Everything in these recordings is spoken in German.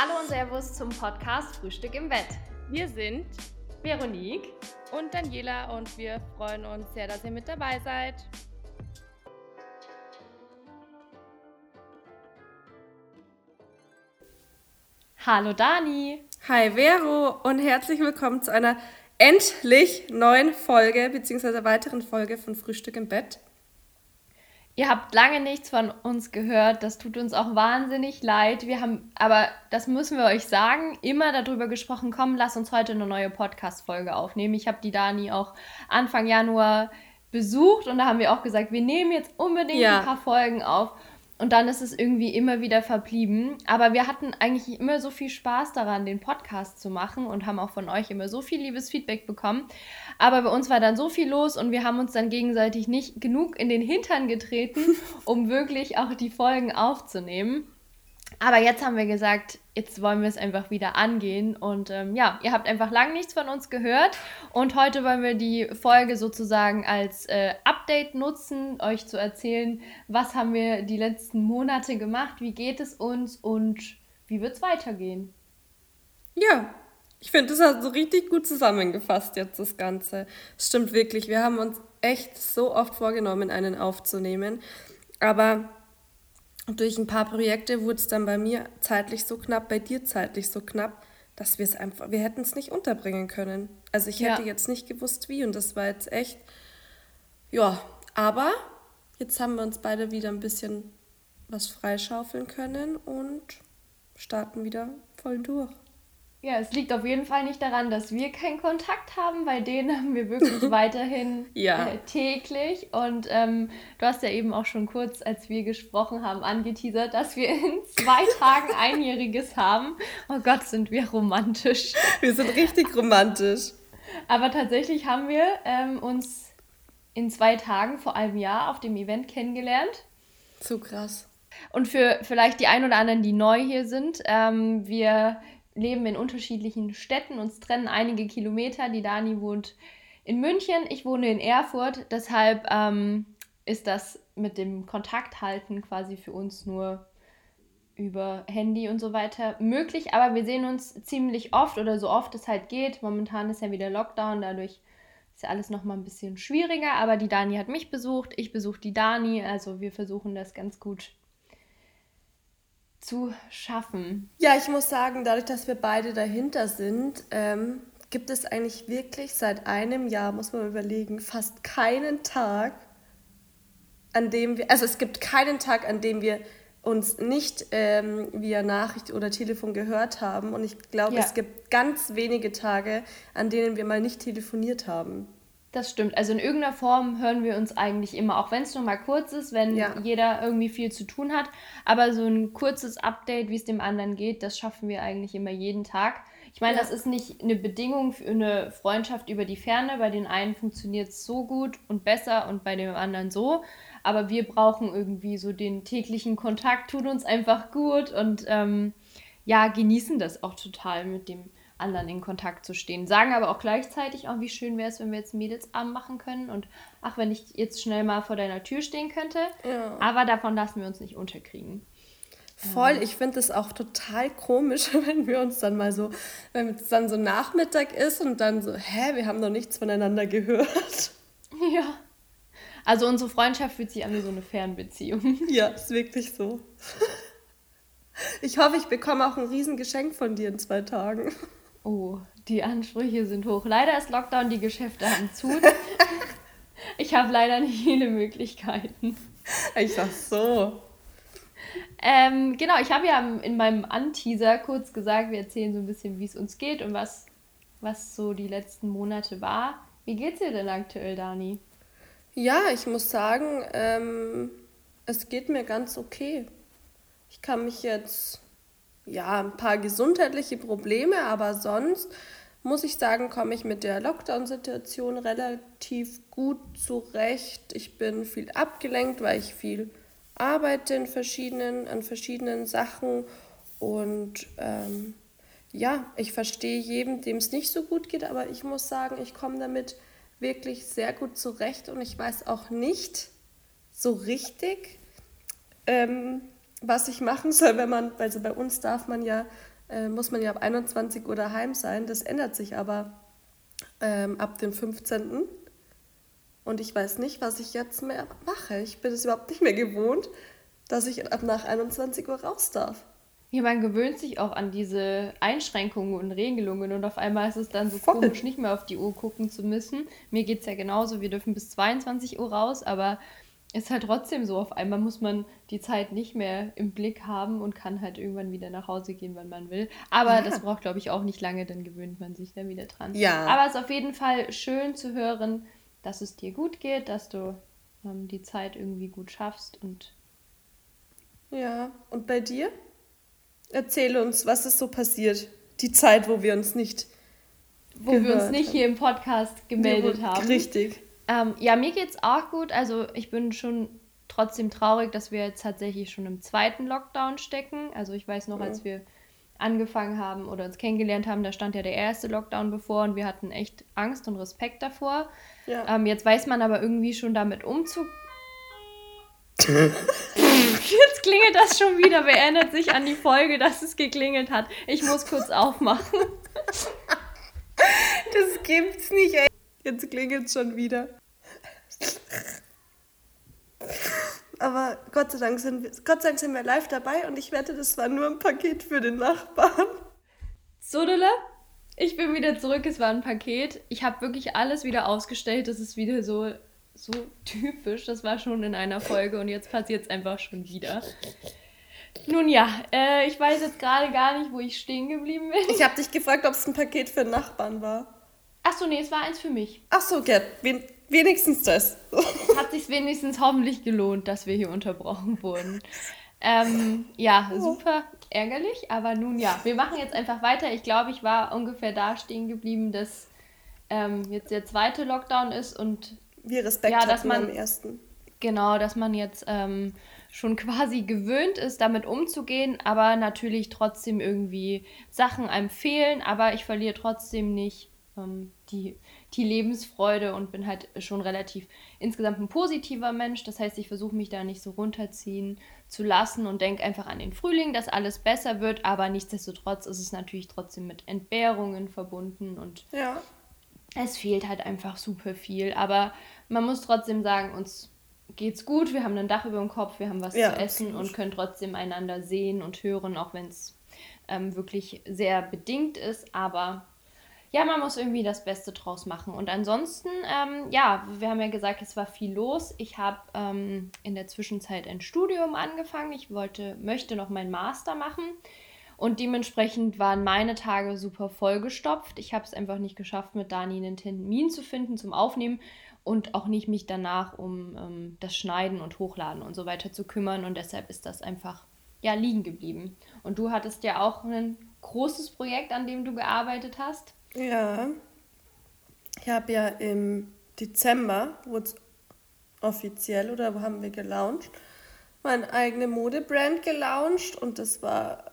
Hallo und Servus zum Podcast Frühstück im Bett. Wir sind Veronique und Daniela und wir freuen uns sehr, dass ihr mit dabei seid. Hallo Dani. Hi Vero und herzlich willkommen zu einer endlich neuen Folge bzw. weiteren Folge von Frühstück im Bett. Ihr habt lange nichts von uns gehört. Das tut uns auch wahnsinnig leid. Wir haben, aber das müssen wir euch sagen, immer darüber gesprochen, komm, lass uns heute eine neue Podcast-Folge aufnehmen. Ich habe die Dani auch Anfang Januar besucht und da haben wir auch gesagt, wir nehmen jetzt unbedingt ja. ein paar Folgen auf. Und dann ist es irgendwie immer wieder verblieben. Aber wir hatten eigentlich immer so viel Spaß daran, den Podcast zu machen und haben auch von euch immer so viel liebes Feedback bekommen. Aber bei uns war dann so viel los und wir haben uns dann gegenseitig nicht genug in den Hintern getreten, um wirklich auch die Folgen aufzunehmen. Aber jetzt haben wir gesagt, jetzt wollen wir es einfach wieder angehen. Und ähm, ja, ihr habt einfach lang nichts von uns gehört. Und heute wollen wir die Folge sozusagen als äh, Update nutzen, euch zu erzählen, was haben wir die letzten Monate gemacht, wie geht es uns und wie wird es weitergehen. Ja, ich finde, das hat so richtig gut zusammengefasst jetzt das Ganze. Stimmt wirklich, wir haben uns echt so oft vorgenommen, einen aufzunehmen. Aber durch ein paar Projekte wurde es dann bei mir zeitlich so knapp, bei dir zeitlich so knapp, dass wir es einfach, wir hätten es nicht unterbringen können. Also ich hätte ja. jetzt nicht gewusst, wie und das war jetzt echt, ja, aber jetzt haben wir uns beide wieder ein bisschen was freischaufeln können und starten wieder voll durch. Ja, es liegt auf jeden Fall nicht daran, dass wir keinen Kontakt haben, weil den haben wir wirklich weiterhin ja. äh, täglich. Und ähm, du hast ja eben auch schon kurz, als wir gesprochen haben, angeteasert, dass wir in zwei Tagen Einjähriges haben. Oh Gott, sind wir romantisch. Wir sind richtig romantisch. Aber tatsächlich haben wir ähm, uns in zwei Tagen vor einem Jahr auf dem Event kennengelernt. So krass. Und für vielleicht die ein oder anderen, die neu hier sind, ähm, wir leben in unterschiedlichen Städten, uns trennen einige Kilometer. Die Dani wohnt in München, ich wohne in Erfurt. Deshalb ähm, ist das mit dem Kontakt halten quasi für uns nur über Handy und so weiter möglich. Aber wir sehen uns ziemlich oft oder so oft es halt geht. Momentan ist ja wieder Lockdown, dadurch ist ja alles nochmal ein bisschen schwieriger. Aber die Dani hat mich besucht, ich besuche die Dani. Also wir versuchen das ganz gut zu schaffen. Ja, ich muss sagen, dadurch, dass wir beide dahinter sind, ähm, gibt es eigentlich wirklich seit einem Jahr, muss man überlegen, fast keinen Tag, an dem wir, also es gibt keinen Tag, an dem wir uns nicht ähm, via Nachricht oder Telefon gehört haben. Und ich glaube, ja. es gibt ganz wenige Tage, an denen wir mal nicht telefoniert haben. Das stimmt. Also in irgendeiner Form hören wir uns eigentlich immer, auch wenn es nur mal kurz ist, wenn ja. jeder irgendwie viel zu tun hat. Aber so ein kurzes Update, wie es dem anderen geht, das schaffen wir eigentlich immer jeden Tag. Ich meine, ja. das ist nicht eine Bedingung für eine Freundschaft über die Ferne. Bei den einen funktioniert es so gut und besser und bei dem anderen so. Aber wir brauchen irgendwie so den täglichen Kontakt, tut uns einfach gut und ähm, ja, genießen das auch total mit dem anderen in Kontakt zu stehen. Sagen aber auch gleichzeitig, oh, wie schön wäre es, wenn wir jetzt Mädelsabend machen können und ach, wenn ich jetzt schnell mal vor deiner Tür stehen könnte. Ja. Aber davon lassen wir uns nicht unterkriegen. Voll, ich finde es auch total komisch, wenn wir uns dann mal so, wenn es dann so Nachmittag ist und dann so, hä, wir haben noch nichts voneinander gehört. Ja. Also unsere Freundschaft fühlt sich an wie so eine Fernbeziehung. Ja, ist wirklich so. Ich hoffe, ich bekomme auch ein Riesengeschenk von dir in zwei Tagen. Oh, die Ansprüche sind hoch. Leider ist Lockdown, die Geschäfte haben zu. ich habe leider nicht viele Möglichkeiten. Ich sag so. Ähm, genau, ich habe ja in meinem Anteaser kurz gesagt, wir erzählen so ein bisschen, wie es uns geht und was, was so die letzten Monate war. Wie geht's dir denn aktuell, Dani? Ja, ich muss sagen, ähm, es geht mir ganz okay. Ich kann mich jetzt ja, ein paar gesundheitliche Probleme, aber sonst muss ich sagen, komme ich mit der Lockdown-Situation relativ gut zurecht. Ich bin viel abgelenkt, weil ich viel arbeite in verschiedenen, an verschiedenen Sachen und ähm, ja, ich verstehe jedem, dem es nicht so gut geht, aber ich muss sagen, ich komme damit wirklich sehr gut zurecht und ich weiß auch nicht so richtig, ähm, was ich machen soll, wenn man, also bei uns darf man ja äh, muss man ja ab 21 Uhr daheim sein. Das ändert sich aber ähm, ab dem 15. Und ich weiß nicht, was ich jetzt mehr mache. Ich bin es überhaupt nicht mehr gewohnt, dass ich ab nach 21 Uhr raus darf. Ja, man gewöhnt sich auch an diese Einschränkungen und Regelungen und auf einmal ist es dann so Voll. komisch, nicht mehr auf die Uhr gucken zu müssen. Mir geht es ja genauso, wir dürfen bis 22 Uhr raus, aber ist halt trotzdem so, auf einmal muss man die Zeit nicht mehr im Blick haben und kann halt irgendwann wieder nach Hause gehen, wann man will. Aber ja. das braucht, glaube ich, auch nicht lange, dann gewöhnt man sich da wieder dran. Ja. Aber es ist auf jeden Fall schön zu hören, dass es dir gut geht, dass du ähm, die Zeit irgendwie gut schaffst und. Ja, und bei dir? Erzähl uns, was ist so passiert? Die Zeit, wo wir uns nicht. Wo wir uns nicht haben. hier im Podcast gemeldet haben. Richtig. Ähm, ja, mir geht's auch gut. Also ich bin schon trotzdem traurig, dass wir jetzt tatsächlich schon im zweiten Lockdown stecken. Also ich weiß noch, ja. als wir angefangen haben oder uns kennengelernt haben, da stand ja der erste Lockdown bevor und wir hatten echt Angst und Respekt davor. Ja. Ähm, jetzt weiß man aber irgendwie schon damit umzugehen. Jetzt klingelt das schon wieder. Wer erinnert sich an die Folge, dass es geklingelt hat? Ich muss kurz aufmachen. Das gibt's nicht, ey. Jetzt klingelt es schon wieder. Aber Gott sei, Dank sind wir, Gott sei Dank sind wir live dabei und ich wette, das war nur ein Paket für den Nachbarn. Sodele, ich bin wieder zurück. Es war ein Paket. Ich habe wirklich alles wieder ausgestellt. Das ist wieder so, so typisch. Das war schon in einer Folge und jetzt passiert es einfach schon wieder. Nun ja, äh, ich weiß jetzt gerade gar nicht, wo ich stehen geblieben bin. Ich habe dich gefragt, ob es ein Paket für den Nachbarn war. Achso, nee, es war eins für mich. Achso, Gerd, wenigstens das. Hat sich wenigstens hoffentlich gelohnt, dass wir hier unterbrochen wurden. Ähm, ja, super ärgerlich, aber nun ja, wir machen jetzt einfach weiter. Ich glaube, ich war ungefähr da stehen geblieben, dass ähm, jetzt der zweite Lockdown ist und wir Respekt ja, dass man, am ersten. Genau, dass man jetzt ähm, schon quasi gewöhnt ist, damit umzugehen, aber natürlich trotzdem irgendwie Sachen einem fehlen, aber ich verliere trotzdem nicht ähm, die, die Lebensfreude und bin halt schon relativ insgesamt ein positiver Mensch. Das heißt, ich versuche mich da nicht so runterziehen zu lassen und denke einfach an den Frühling, dass alles besser wird, aber nichtsdestotrotz ist es natürlich trotzdem mit Entbehrungen verbunden und ja. es fehlt halt einfach super viel. Aber man muss trotzdem sagen, uns geht's gut, wir haben ein Dach über dem Kopf, wir haben was ja, zu essen und können trotzdem einander sehen und hören, auch wenn es ähm, wirklich sehr bedingt ist, aber ja, man muss irgendwie das Beste draus machen. Und ansonsten, ähm, ja, wir haben ja gesagt, es war viel los. Ich habe ähm, in der Zwischenzeit ein Studium angefangen. Ich wollte, möchte noch meinen Master machen. Und dementsprechend waren meine Tage super vollgestopft. Ich habe es einfach nicht geschafft, mit Dani einen Termin zu finden zum Aufnehmen und auch nicht mich danach um ähm, das Schneiden und Hochladen und so weiter zu kümmern. Und deshalb ist das einfach ja liegen geblieben. Und du hattest ja auch ein großes Projekt, an dem du gearbeitet hast. Ja. Ich habe ja im Dezember, wurde es offiziell oder wo haben wir gelauncht, meine eigene Modebrand gelauncht und das war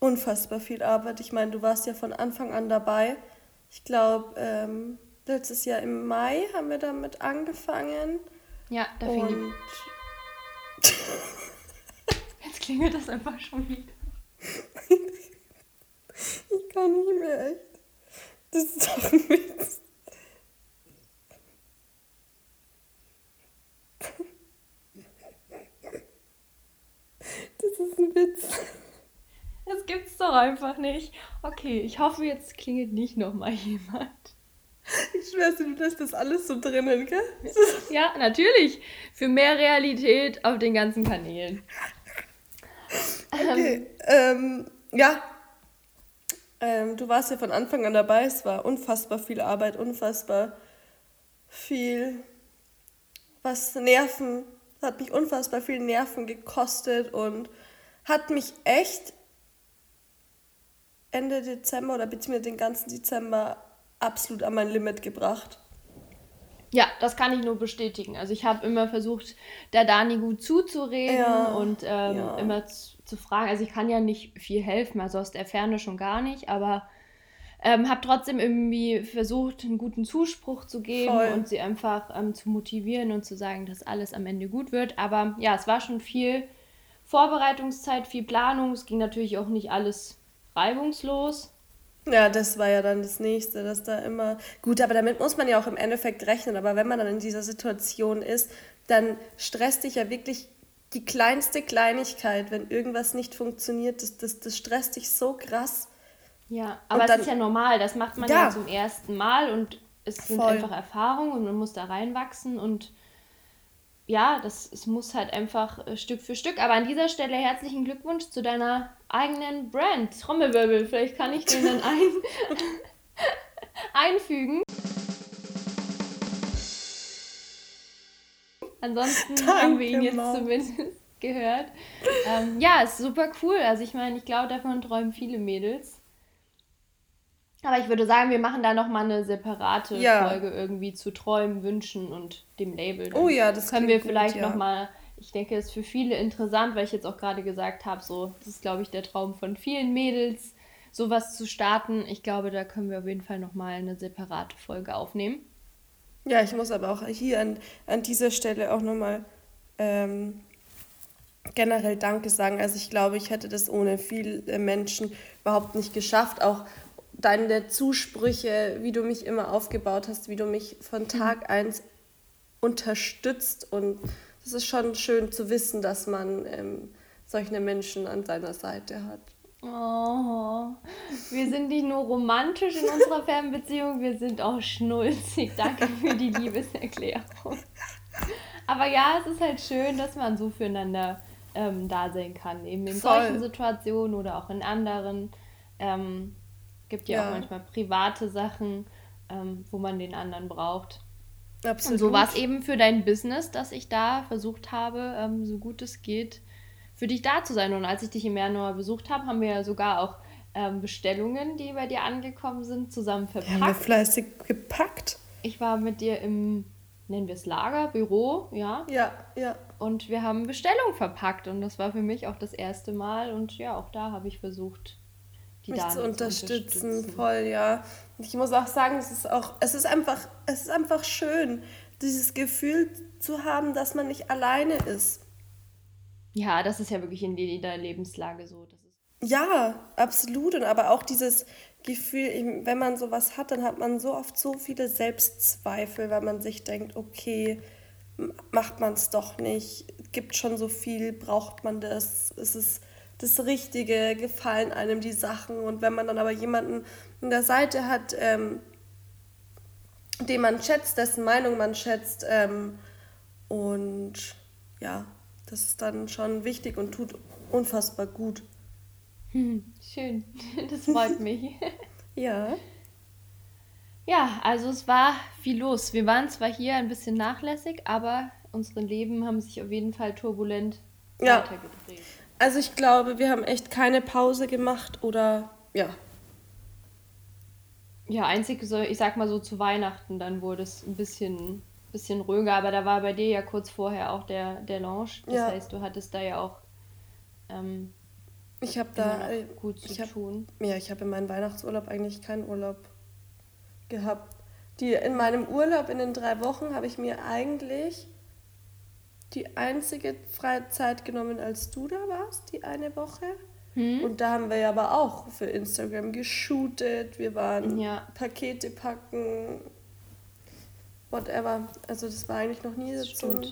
unfassbar viel Arbeit. Ich meine, du warst ja von Anfang an dabei. Ich glaube, ähm, letztes Jahr im Mai haben wir damit angefangen. Ja, da fing und... Jetzt klingelt das einfach schon wieder. ich kann nicht mehr, echt. Das ist doch ein Witz. Das ist ein Witz. Das gibt's doch einfach nicht. Okay, ich hoffe, jetzt klingelt nicht nochmal jemand. Ich schwör's dir, du lässt das alles so drinnen, gell? Ja, natürlich. Für mehr Realität auf den ganzen Kanälen. Okay, ähm, ja, ähm, du warst ja von Anfang an dabei, es war unfassbar viel Arbeit, unfassbar viel, was Nerven, hat mich unfassbar viel Nerven gekostet und hat mich echt Ende Dezember oder beziehungsweise den ganzen Dezember absolut an mein Limit gebracht. Ja, das kann ich nur bestätigen. Also ich habe immer versucht, der Dani gut zuzureden ja, und ähm, ja. immer zu, fragen. Also ich kann ja nicht viel helfen, also aus der Ferne schon gar nicht, aber ähm, habe trotzdem irgendwie versucht, einen guten Zuspruch zu geben Voll. und sie einfach ähm, zu motivieren und zu sagen, dass alles am Ende gut wird. Aber ja, es war schon viel Vorbereitungszeit, viel Planung. Es ging natürlich auch nicht alles reibungslos. Ja, das war ja dann das nächste, dass da immer. Gut, aber damit muss man ja auch im Endeffekt rechnen. Aber wenn man dann in dieser Situation ist, dann stresst dich ja wirklich die kleinste Kleinigkeit, wenn irgendwas nicht funktioniert. Das, das, das stresst dich so krass. Ja, aber es ist ja normal. Das macht man ja, ja zum ersten Mal und es sind Voll. einfach Erfahrungen und man muss da reinwachsen und ja, das es muss halt einfach äh, Stück für Stück. Aber an dieser Stelle herzlichen Glückwunsch zu deiner eigenen Brand. Trommelwirbel, vielleicht kann ich den dann ein einfügen. Ansonsten Danke, haben wir ihn jetzt Mom. zumindest gehört. Ähm, ja, ist super cool. Also ich meine, ich glaube, davon träumen viele Mädels. Aber ich würde sagen, wir machen da nochmal eine separate ja. Folge irgendwie zu Träumen, Wünschen und dem Label. Dann oh ja, das können wir vielleicht gut, ja. nochmal. Ich denke, es ist für viele interessant, weil ich jetzt auch gerade gesagt habe, so, das ist, glaube ich, der Traum von vielen Mädels, sowas zu starten. Ich glaube, da können wir auf jeden Fall nochmal eine separate Folge aufnehmen. Ja, ich muss aber auch hier an, an dieser Stelle auch nochmal ähm, generell Danke sagen. Also ich glaube, ich hätte das ohne viele Menschen überhaupt nicht geschafft. Auch deine Zusprüche, wie du mich immer aufgebaut hast, wie du mich von mhm. Tag eins unterstützt. Und es ist schon schön zu wissen, dass man ähm, solche Menschen an seiner Seite hat. Oh, wir sind nicht nur romantisch in unserer Fernbeziehung, wir sind auch schnulzig. Danke für die Liebeserklärung. Aber ja, es ist halt schön, dass man so füreinander ähm, da sein kann. Eben in Voll. solchen Situationen oder auch in anderen. Ähm, gibt ja, ja, auch manchmal private Sachen, ähm, wo man den anderen braucht. Absolut. Und so war es eben für dein Business, dass ich da versucht habe, ähm, so gut es geht, für dich da zu sein. Und als ich dich im Januar besucht habe, haben wir ja sogar auch ähm, Bestellungen, die bei dir angekommen sind, zusammen verpackt. Haben wir fleißig gepackt. Ich war mit dir im, nennen wir es Lager, Büro, ja. Ja, ja. Und wir haben Bestellungen verpackt und das war für mich auch das erste Mal. Und ja, auch da habe ich versucht, die mich zu unterstützen, zu unterstützen, voll, ja. Und ich muss auch sagen, es ist auch, es ist einfach, es ist einfach schön, dieses Gefühl zu haben, dass man nicht alleine ist. Ja, das ist ja wirklich in jeder Lebenslage so. Ja, absolut. Und aber auch dieses Gefühl, wenn man sowas hat, dann hat man so oft so viele Selbstzweifel, weil man sich denkt, okay, macht man es doch nicht, gibt schon so viel, braucht man das, ist es das Richtige, gefallen einem die Sachen. Und wenn man dann aber jemanden an der Seite hat, ähm, den man schätzt, dessen Meinung man schätzt, ähm, und ja, das ist dann schon wichtig und tut unfassbar gut. schön, das freut mich. ja. Ja, also es war viel los. Wir waren zwar hier ein bisschen nachlässig, aber unsere Leben haben sich auf jeden Fall turbulent ja. weitergedreht. Also ich glaube, wir haben echt keine Pause gemacht oder ja. Ja, einzig so, ich sag mal so zu Weihnachten, dann wurde es ein bisschen bisschen ruhiger, aber da war bei dir ja kurz vorher auch der, der Launch. Das ja. heißt, du hattest da ja auch ähm, ich habe da äh, gut zu hab, tun. Ja, ich habe in meinem Weihnachtsurlaub eigentlich keinen Urlaub gehabt. Die, in meinem Urlaub in den drei Wochen habe ich mir eigentlich die einzige freie Zeit genommen, als du da warst, die eine Woche. Hm? Und da haben wir ja aber auch für Instagram geshootet. Wir waren ja. Pakete packen, whatever. Also das war eigentlich noch nie das so, ein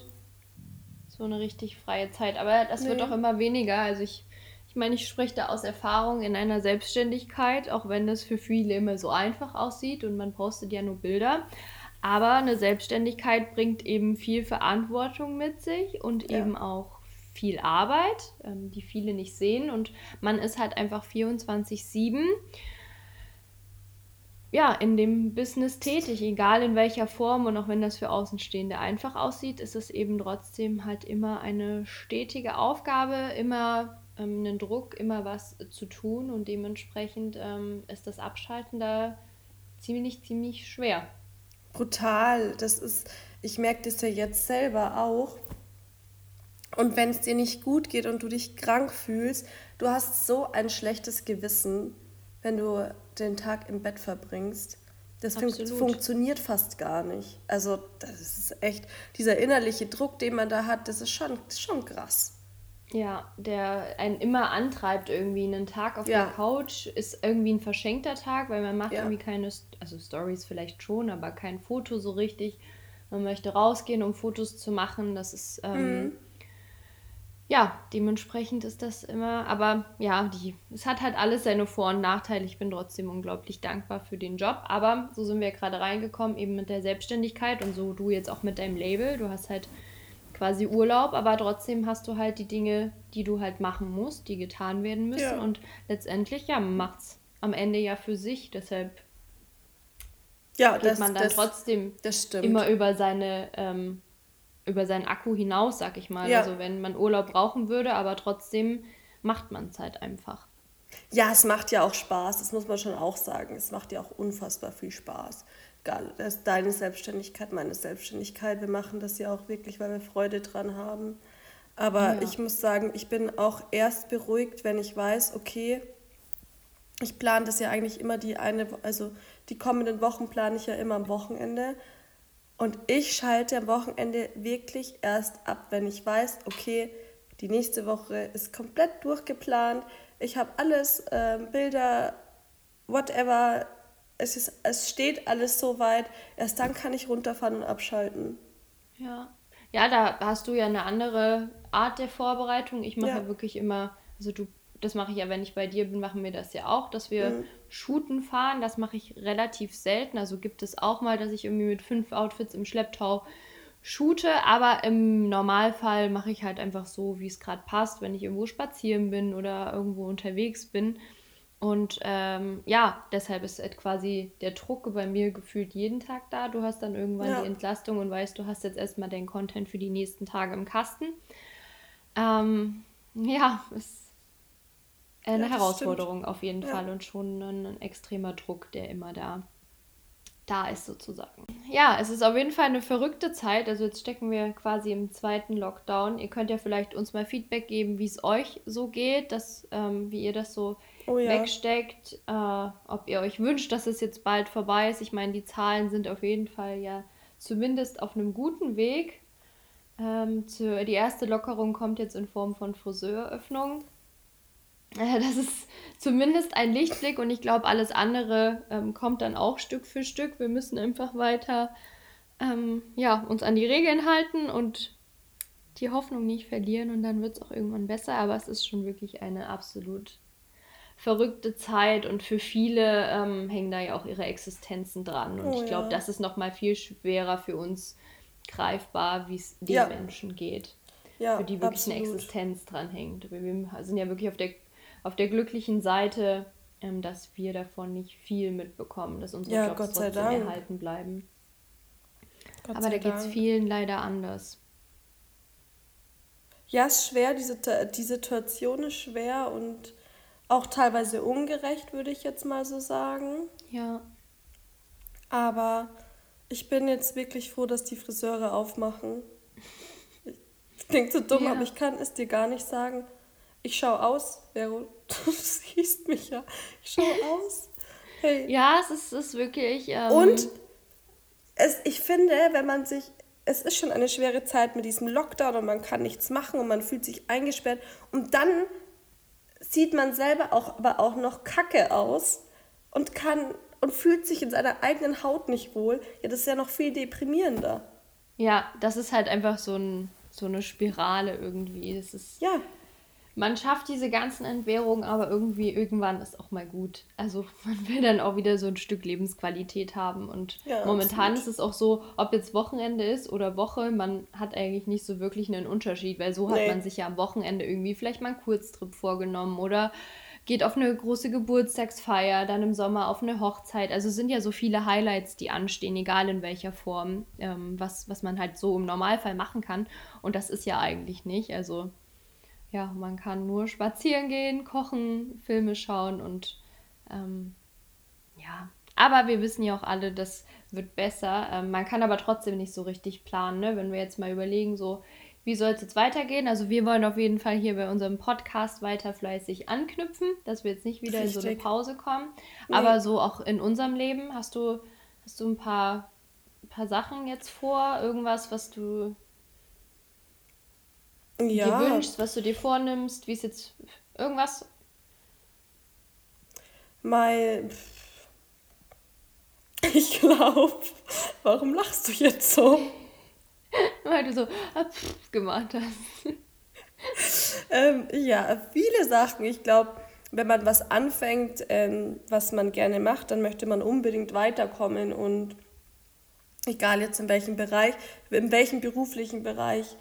so eine richtig freie Zeit. Aber das nee. wird auch immer weniger. Also ich, ich meine, ich spreche da aus Erfahrung in einer Selbstständigkeit, auch wenn das für viele immer so einfach aussieht und man postet ja nur Bilder. Aber eine Selbstständigkeit bringt eben viel Verantwortung mit sich und ja. eben auch viel Arbeit, ähm, die viele nicht sehen. Und man ist halt einfach 24-7 ja, in dem Business tätig, egal in welcher Form und auch wenn das für Außenstehende einfach aussieht, ist es eben trotzdem halt immer eine stetige Aufgabe, immer ähm, einen Druck, immer was zu tun und dementsprechend ähm, ist das Abschalten da ziemlich, ziemlich schwer. Brutal, das ist, ich merke das ja jetzt selber auch. Und wenn es dir nicht gut geht und du dich krank fühlst, du hast so ein schlechtes Gewissen, wenn du den Tag im Bett verbringst. Das fun funktioniert fast gar nicht. Also das ist echt, dieser innerliche Druck, den man da hat, das ist schon, schon krass. Ja, der einen immer antreibt irgendwie. Einen Tag auf ja. der Couch ist irgendwie ein verschenkter Tag, weil man macht ja. irgendwie keine, also Stories vielleicht schon, aber kein Foto so richtig. Man möchte rausgehen, um Fotos zu machen. Das ist ähm, mhm ja, dementsprechend ist das immer, aber ja, die, es hat halt alles seine Vor- und Nachteile. Ich bin trotzdem unglaublich dankbar für den Job, aber so sind wir gerade reingekommen, eben mit der Selbstständigkeit und so du jetzt auch mit deinem Label. Du hast halt quasi Urlaub, aber trotzdem hast du halt die Dinge, die du halt machen musst, die getan werden müssen ja. und letztendlich, ja, macht es am Ende ja für sich, deshalb ja, geht das, man dann das, trotzdem immer über seine ähm, über seinen Akku hinaus, sag ich mal. Ja. Also wenn man Urlaub brauchen würde, aber trotzdem macht man es halt einfach. Ja, es macht ja auch Spaß, das muss man schon auch sagen. Es macht ja auch unfassbar viel Spaß. Egal, das ist deine Selbstständigkeit, meine Selbstständigkeit. Wir machen das ja auch wirklich, weil wir Freude dran haben. Aber ja. ich muss sagen, ich bin auch erst beruhigt, wenn ich weiß, okay, ich plane das ja eigentlich immer die eine, also die kommenden Wochen plane ich ja immer am Wochenende. Und ich schalte am Wochenende wirklich erst ab, wenn ich weiß, okay, die nächste Woche ist komplett durchgeplant. Ich habe alles, äh, Bilder, whatever. Es, ist, es steht alles so weit. Erst dann kann ich runterfahren und abschalten. Ja. Ja, da hast du ja eine andere Art der Vorbereitung. Ich mache ja. ja wirklich immer, also du das mache ich ja, wenn ich bei dir bin, machen wir das ja auch, dass wir mhm. shooten fahren. Das mache ich relativ selten. Also gibt es auch mal, dass ich irgendwie mit fünf Outfits im Schlepptau shoote, aber im Normalfall mache ich halt einfach so, wie es gerade passt, wenn ich irgendwo spazieren bin oder irgendwo unterwegs bin. Und ähm, ja, deshalb ist halt quasi der Druck bei mir gefühlt jeden Tag da. Du hast dann irgendwann ja. die Entlastung und weißt, du hast jetzt erstmal den Content für die nächsten Tage im Kasten. Ähm, ja, es eine ja, Herausforderung stimmt. auf jeden ja. Fall und schon ein, ein, extremer Druck, der immer da, da ist sozusagen. Ja, es ist auf jeden Fall eine verrückte Zeit. Also jetzt stecken wir quasi im zweiten Lockdown. Ihr könnt ja vielleicht uns mal Feedback geben, wie es euch so geht, dass, ähm, wie ihr das so oh, ja. wegsteckt, äh, ob ihr euch wünscht, dass es jetzt bald vorbei ist. Ich meine, die Zahlen sind auf jeden Fall ja zumindest auf einem guten Weg. Ähm, zu, die erste Lockerung kommt jetzt in Form von Friseuröffnungen. Äh, das ist zumindest ein Lichtblick und ich glaube, alles andere ähm, kommt dann auch Stück für Stück. Wir müssen einfach weiter ähm, ja, uns an die Regeln halten und die Hoffnung nicht verlieren und dann wird es auch irgendwann besser. Aber es ist schon wirklich eine absolut verrückte Zeit und für viele ähm, hängen da ja auch ihre Existenzen dran. Und oh, ich glaube, ja. das ist noch mal viel schwerer für uns greifbar, wie es den ja. Menschen geht. Ja, für die wirklich absolut. eine Existenz dran hängt. Wir sind ja wirklich auf der auf der glücklichen Seite, ähm, dass wir davon nicht viel mitbekommen, dass unsere ja, Jobs Gott trotzdem Dank. erhalten bleiben. Gott Aber da geht es vielen leider anders. Ja, es ist schwer, diese, die Situation ist schwer und auch teilweise ungerecht, würde ich jetzt mal so sagen. Ja. Aber ich bin jetzt wirklich froh, dass die Friseure aufmachen. Klingt so dumm, ja. aber ich kann es dir gar nicht sagen. Ich schaue aus, Vero. Du siehst mich ja. Ich schaue aus. Hey. Ja, es ist, ist wirklich. Ähm... Und es, ich finde, wenn man sich. Es ist schon eine schwere Zeit mit diesem Lockdown und man kann nichts machen und man fühlt sich eingesperrt. Und dann sieht man selber auch, aber auch noch kacke aus und kann und fühlt sich in seiner eigenen Haut nicht wohl. Ja, das ist ja noch viel deprimierender. Ja, das ist halt einfach so, ein, so eine Spirale irgendwie. Das ist, ja man schafft diese ganzen Entbehrungen, aber irgendwie irgendwann ist auch mal gut. Also man will dann auch wieder so ein Stück Lebensqualität haben. Und ja, momentan absolut. ist es auch so, ob jetzt Wochenende ist oder Woche, man hat eigentlich nicht so wirklich einen Unterschied, weil so nee. hat man sich ja am Wochenende irgendwie vielleicht mal einen Kurztrip vorgenommen oder geht auf eine große Geburtstagsfeier, dann im Sommer auf eine Hochzeit. Also sind ja so viele Highlights, die anstehen, egal in welcher Form, ähm, was, was man halt so im Normalfall machen kann. Und das ist ja eigentlich nicht. Also ja, man kann nur spazieren gehen, kochen, Filme schauen und ähm, ja. Aber wir wissen ja auch alle, das wird besser. Ähm, man kann aber trotzdem nicht so richtig planen, ne? wenn wir jetzt mal überlegen, so wie soll es jetzt weitergehen? Also wir wollen auf jeden Fall hier bei unserem Podcast weiter fleißig anknüpfen, dass wir jetzt nicht wieder Richtig. in so eine Pause kommen. Nee. Aber so auch in unserem Leben hast du, hast du ein paar, ein paar Sachen jetzt vor, irgendwas, was du ja. dir wünschst, was du dir vornimmst, wie es jetzt irgendwas? Mal, ich glaube, warum lachst du jetzt so? Weil du so ah, gemacht hast. ähm, ja, viele Sachen. Ich glaube, wenn man was anfängt, ähm, was man gerne macht, dann möchte man unbedingt weiterkommen und egal jetzt in welchem Bereich, in welchem beruflichen Bereich,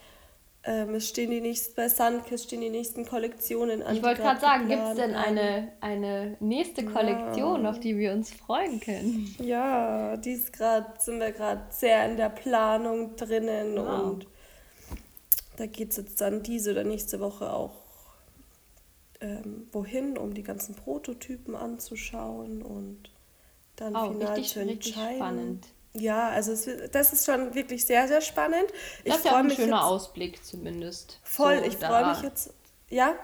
ähm, es stehen die nächsten, bei Sunkiss stehen die nächsten Kollektionen an. Ich wollte gerade sagen, gibt es denn eine, eine nächste Kollektion, ja. auf die wir uns freuen können? Ja, die ist grad, sind wir gerade sehr in der Planung drinnen wow. und da geht es jetzt dann diese oder nächste Woche auch ähm, wohin, um die ganzen Prototypen anzuschauen und dann oh, final richtig, zu entscheiden. Richtig spannend. Ja, also es, das ist schon wirklich sehr, sehr spannend. Ich das ist ja auch ein schöner jetzt, Ausblick zumindest. Voll, so ich freue mich jetzt, ja,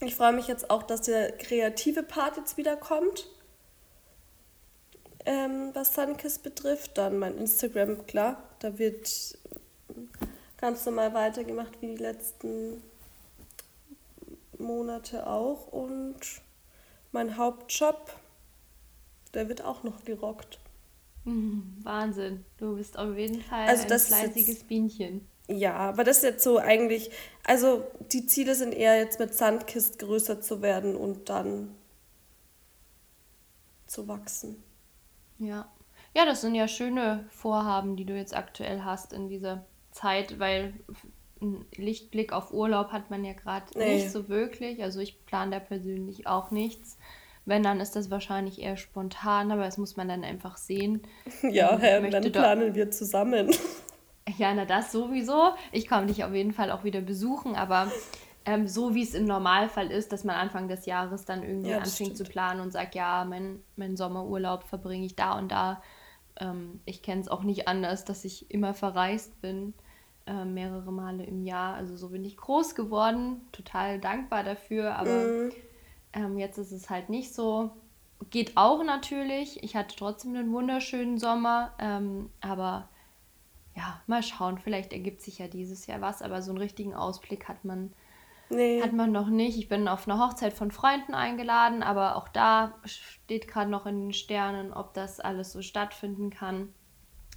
ich freue mich jetzt auch, dass der kreative Part jetzt wieder kommt, ähm, was Sunkiss betrifft. Dann mein Instagram, klar, da wird ganz normal weitergemacht wie die letzten Monate auch. Und mein Hauptjob, der wird auch noch gerockt. Wahnsinn, du bist auf jeden Fall also ein fleißiges jetzt, Bienchen. Ja, aber das ist jetzt so eigentlich, also die Ziele sind eher jetzt mit Sandkist größer zu werden und dann zu wachsen. Ja. Ja, das sind ja schöne Vorhaben, die du jetzt aktuell hast in dieser Zeit, weil einen Lichtblick auf Urlaub hat man ja gerade nee. nicht so wirklich. Also ich plane da persönlich auch nichts. Wenn, dann ist das wahrscheinlich eher spontan, aber das muss man dann einfach sehen. Ja, ähm, dann planen wir zusammen. Ja, na das sowieso. Ich komme dich auf jeden Fall auch wieder besuchen, aber ähm, so wie es im Normalfall ist, dass man Anfang des Jahres dann irgendwie ja, anfängt stimmt. zu planen und sagt, ja, mein, mein Sommerurlaub verbringe ich da und da. Ähm, ich kenne es auch nicht anders, dass ich immer verreist bin, äh, mehrere Male im Jahr. Also so bin ich groß geworden, total dankbar dafür, aber mm. Ähm, jetzt ist es halt nicht so. Geht auch natürlich. Ich hatte trotzdem einen wunderschönen Sommer. Ähm, aber ja, mal schauen. Vielleicht ergibt sich ja dieses Jahr was. Aber so einen richtigen Ausblick hat man, nee. hat man noch nicht. Ich bin auf eine Hochzeit von Freunden eingeladen. Aber auch da steht gerade noch in den Sternen, ob das alles so stattfinden kann.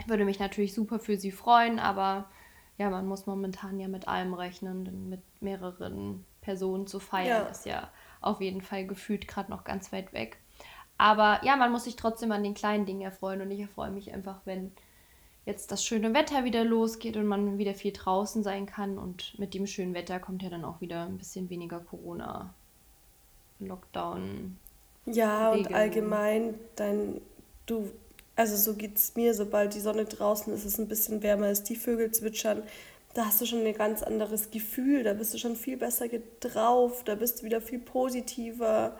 Würde mich natürlich super für sie freuen. Aber ja, man muss momentan ja mit allem rechnen. Denn mit mehreren Personen zu feiern ja. ist ja auf jeden Fall gefühlt gerade noch ganz weit weg. Aber ja, man muss sich trotzdem an den kleinen Dingen erfreuen und ich erfreue mich einfach, wenn jetzt das schöne Wetter wieder losgeht und man wieder viel draußen sein kann. Und mit dem schönen Wetter kommt ja dann auch wieder ein bisschen weniger Corona, Lockdown. Ja, und allgemein dein, du, also so geht es mir, sobald die Sonne draußen ist, ist es ein bisschen wärmer ist, die Vögel zwitschern da hast du schon ein ganz anderes Gefühl, da bist du schon viel besser drauf, da bist du wieder viel positiver.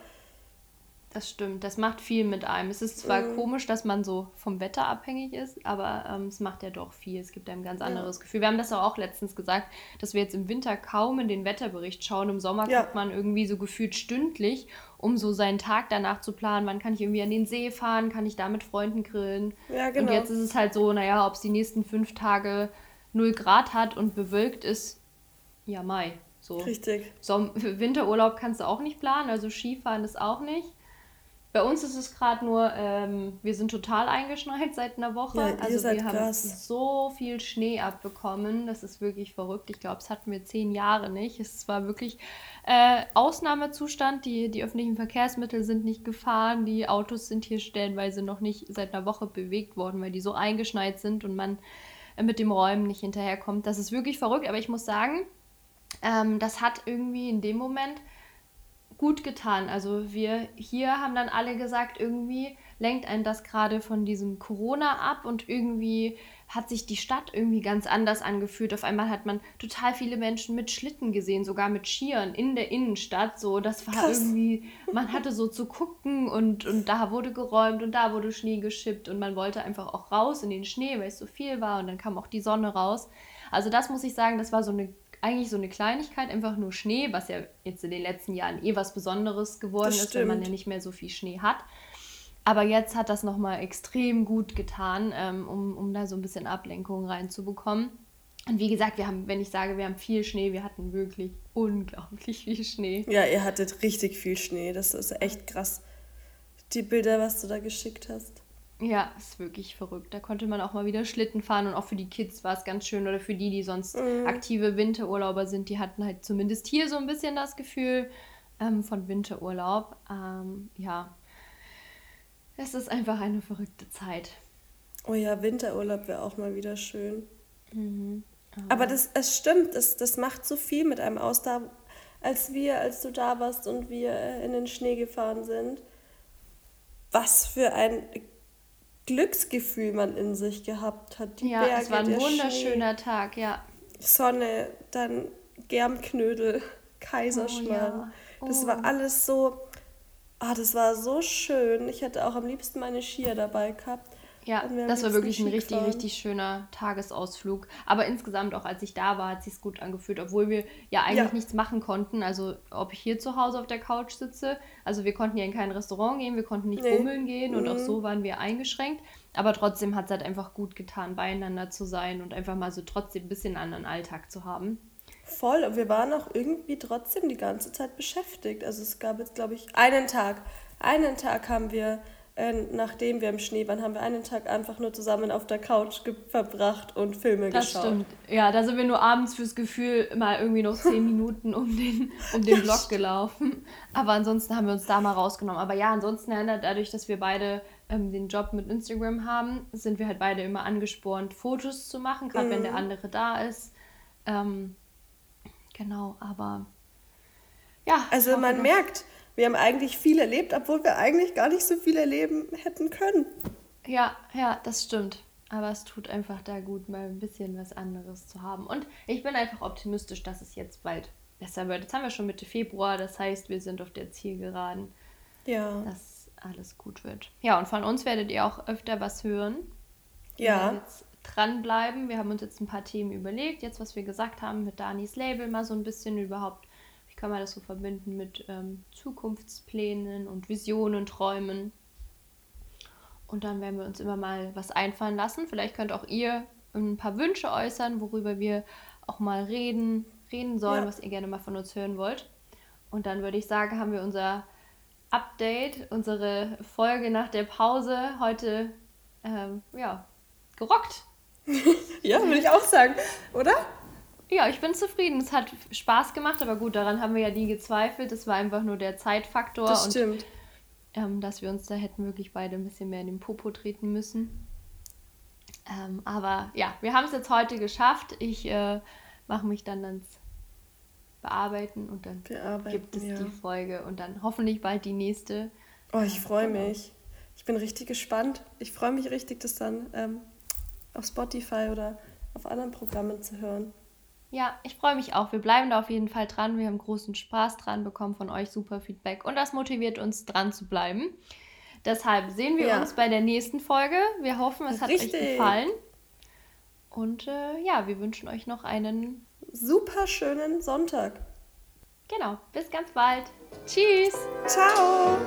Das stimmt, das macht viel mit einem. Es ist zwar mhm. komisch, dass man so vom Wetter abhängig ist, aber ähm, es macht ja doch viel. Es gibt einem ein ganz anderes ja. Gefühl. Wir haben das auch letztens gesagt, dass wir jetzt im Winter kaum in den Wetterbericht schauen. Im Sommer ja. guckt man irgendwie so gefühlt stündlich, um so seinen Tag danach zu planen. Wann kann ich irgendwie an den See fahren? Kann ich da mit Freunden grillen? Ja, genau. Und jetzt ist es halt so, naja, ob es die nächsten fünf Tage 0 Grad hat und bewölkt ist, ja, Mai. So. Richtig. So, Winterurlaub kannst du auch nicht planen, also Skifahren ist auch nicht. Bei uns ist es gerade nur, ähm, wir sind total eingeschneit seit einer Woche. Ja, also wir haben krass. so viel Schnee abbekommen. Das ist wirklich verrückt. Ich glaube, es hatten wir zehn Jahre nicht. Es war wirklich äh, Ausnahmezustand. Die, die öffentlichen Verkehrsmittel sind nicht gefahren. Die Autos sind hier stellenweise noch nicht seit einer Woche bewegt worden, weil die so eingeschneit sind und man mit dem Räumen nicht hinterherkommt. Das ist wirklich verrückt, aber ich muss sagen, ähm, das hat irgendwie in dem Moment gut getan. Also wir hier haben dann alle gesagt, irgendwie lenkt einen das gerade von diesem Corona ab und irgendwie hat sich die Stadt irgendwie ganz anders angefühlt. Auf einmal hat man total viele Menschen mit Schlitten gesehen, sogar mit Skiern in der Innenstadt. So, das war Krass. irgendwie, man hatte so zu gucken und, und da wurde geräumt und da wurde Schnee geschippt und man wollte einfach auch raus in den Schnee, weil es so viel war und dann kam auch die Sonne raus. Also das muss ich sagen, das war so eine eigentlich so eine Kleinigkeit, einfach nur Schnee, was ja jetzt in den letzten Jahren eh was Besonderes geworden ist, wenn man ja nicht mehr so viel Schnee hat. Aber jetzt hat das nochmal extrem gut getan, ähm, um, um da so ein bisschen Ablenkung reinzubekommen. Und wie gesagt, wir haben, wenn ich sage, wir haben viel Schnee, wir hatten wirklich unglaublich viel Schnee. Ja, ihr hattet richtig viel Schnee. Das ist echt krass. Die Bilder, was du da geschickt hast. Ja, ist wirklich verrückt. Da konnte man auch mal wieder Schlitten fahren und auch für die Kids war es ganz schön oder für die, die sonst mhm. aktive Winterurlauber sind, die hatten halt zumindest hier so ein bisschen das Gefühl ähm, von Winterurlaub. Ähm, ja, es ist einfach eine verrückte Zeit. Oh ja, Winterurlaub wäre auch mal wieder schön. Mhm. Aber das, es stimmt, das, das macht so viel mit einem aus, da, als wir, als du da warst und wir äh, in den Schnee gefahren sind. Was für ein Glücksgefühl man in sich gehabt hat. Die ja, Berge, es war ein wunderschöner Schnee, Tag, ja. Sonne, dann Germknödel, Kaiserschmarrn. Oh, ja. oh. Das war oh. alles so, ah, das war so schön. Ich hätte auch am liebsten meine Skier dabei gehabt. Ja, das war wirklich ein richtig, fahren. richtig schöner Tagesausflug. Aber insgesamt, auch als ich da war, hat sich gut angefühlt, obwohl wir ja eigentlich ja. nichts machen konnten. Also, ob ich hier zu Hause auf der Couch sitze, also wir konnten ja in kein Restaurant gehen, wir konnten nicht nee. bummeln gehen mhm. und auch mhm. so waren wir eingeschränkt. Aber trotzdem hat es halt einfach gut getan, beieinander zu sein und einfach mal so trotzdem ein bisschen anderen Alltag zu haben. Voll, und wir waren auch irgendwie trotzdem die ganze Zeit beschäftigt. Also, es gab jetzt, glaube ich, einen Tag. Einen Tag haben wir äh, nachdem wir im Schnee waren, haben wir einen Tag einfach nur zusammen auf der Couch verbracht und Filme das geschaut. Das stimmt. Ja, da sind wir nur abends fürs Gefühl mal irgendwie noch zehn Minuten um den, um den Block gelaufen. Aber ansonsten haben wir uns da mal rausgenommen. Aber ja, ansonsten dadurch, dass wir beide ähm, den Job mit Instagram haben, sind wir halt beide immer angespornt, Fotos zu machen, gerade mhm. wenn der mhm. andere da ist. Ähm, genau, aber ja. Also man merkt, wir haben eigentlich viel erlebt, obwohl wir eigentlich gar nicht so viel erleben hätten können. Ja, ja, das stimmt. Aber es tut einfach da gut, mal ein bisschen was anderes zu haben. Und ich bin einfach optimistisch, dass es jetzt bald besser wird. Jetzt haben wir schon Mitte Februar, das heißt, wir sind auf der Zielgeraden. Ja. Dass alles gut wird. Ja, und von uns werdet ihr auch öfter was hören. Ja. Jetzt dranbleiben. Wir haben uns jetzt ein paar Themen überlegt, jetzt was wir gesagt haben mit Danis Label, mal so ein bisschen überhaupt kann man das so verbinden mit ähm, Zukunftsplänen und Visionen, Träumen. Und dann werden wir uns immer mal was einfallen lassen. Vielleicht könnt auch ihr ein paar Wünsche äußern, worüber wir auch mal reden, reden sollen, ja. was ihr gerne mal von uns hören wollt. Und dann würde ich sagen, haben wir unser Update, unsere Folge nach der Pause heute ähm, ja, gerockt. ja, würde ich auch sagen, oder? Ja, ich bin zufrieden. Es hat Spaß gemacht, aber gut, daran haben wir ja nie gezweifelt. Es war einfach nur der Zeitfaktor. Das stimmt. Und, ähm, dass wir uns da hätten wirklich beide ein bisschen mehr in den Popo treten müssen. Ähm, aber ja, wir haben es jetzt heute geschafft. Ich äh, mache mich dann ans Bearbeiten und dann Bearbeiten, gibt es ja. die Folge und dann hoffentlich bald die nächste. Oh, ich freue genau. mich. Ich bin richtig gespannt. Ich freue mich richtig, das dann ähm, auf Spotify oder auf anderen Programmen zu hören. Ja, ich freue mich auch. Wir bleiben da auf jeden Fall dran. Wir haben großen Spaß dran, bekommen von euch super Feedback und das motiviert uns dran zu bleiben. Deshalb sehen wir ja. uns bei der nächsten Folge. Wir hoffen, es hat Richtig. euch gefallen. Und äh, ja, wir wünschen euch noch einen super schönen Sonntag. Genau, bis ganz bald. Tschüss. Ciao.